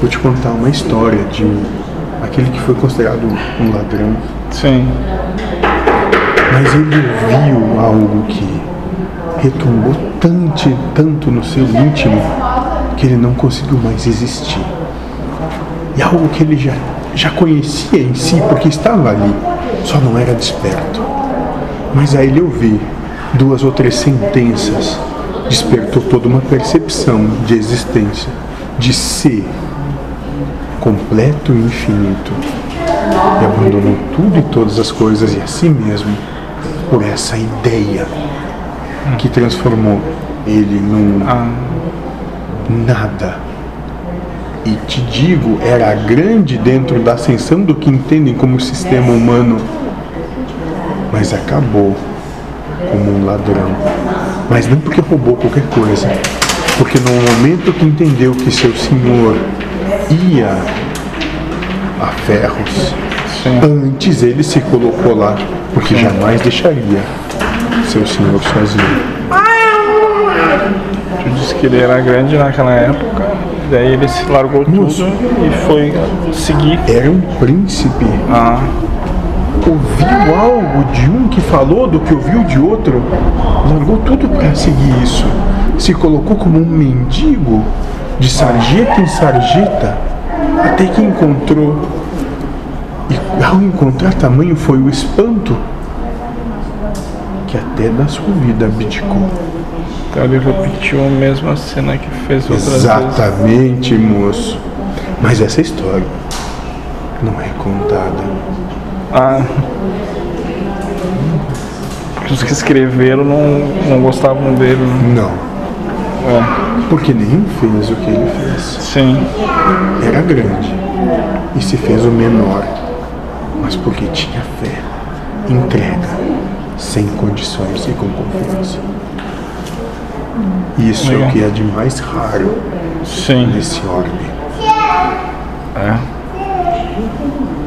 Vou te contar uma história de aquele que foi considerado um ladrão, Sim. mas ele viu algo que retumbou tanto, tanto no seu íntimo que ele não conseguiu mais existir. E algo que ele já, já conhecia em si, porque estava ali, só não era desperto. Mas aí ele ouviu duas ou três sentenças, despertou toda uma percepção de existência, de ser completo e infinito. E abandonou tudo e todas as coisas e a si mesmo por essa ideia que transformou ele num Ah, nada. E te digo, era grande dentro da ascensão do que entendem como sistema humano, mas acabou como um ladrão. Mas não porque roubou qualquer coisa, porque no momento que entendeu que seu senhor ia a ferros, sim. antes ele se colocou lá, porque jamais deixaria seu senhor sozinho. Tu disse que ele era grande naquela época. Daí ele se largou Moço. tudo e foi seguir. Era um príncipe Ah, ouviu algo de um que falou do que ouviu de outro, largou tudo para seguir isso. Se colocou como um mendigo de sarjeta em sarjeta, até que encontrou. E ao encontrar tamanho foi o espanto que até da sua vida abdicou. então ele repetiu a mesma cena que fez outras vezes. Exatamente, moço. Mas essa história não é contada. Ah. Os que escreveram não, não gostavam dele. né? Não, É, porque nenhum fez o que ele fez. sim. era grande e se fez o menor, mas porque tinha fé, entrega, sem condições e com confiança. Isso é o Legal. que é de mais raro Sim. nesse orbe. É.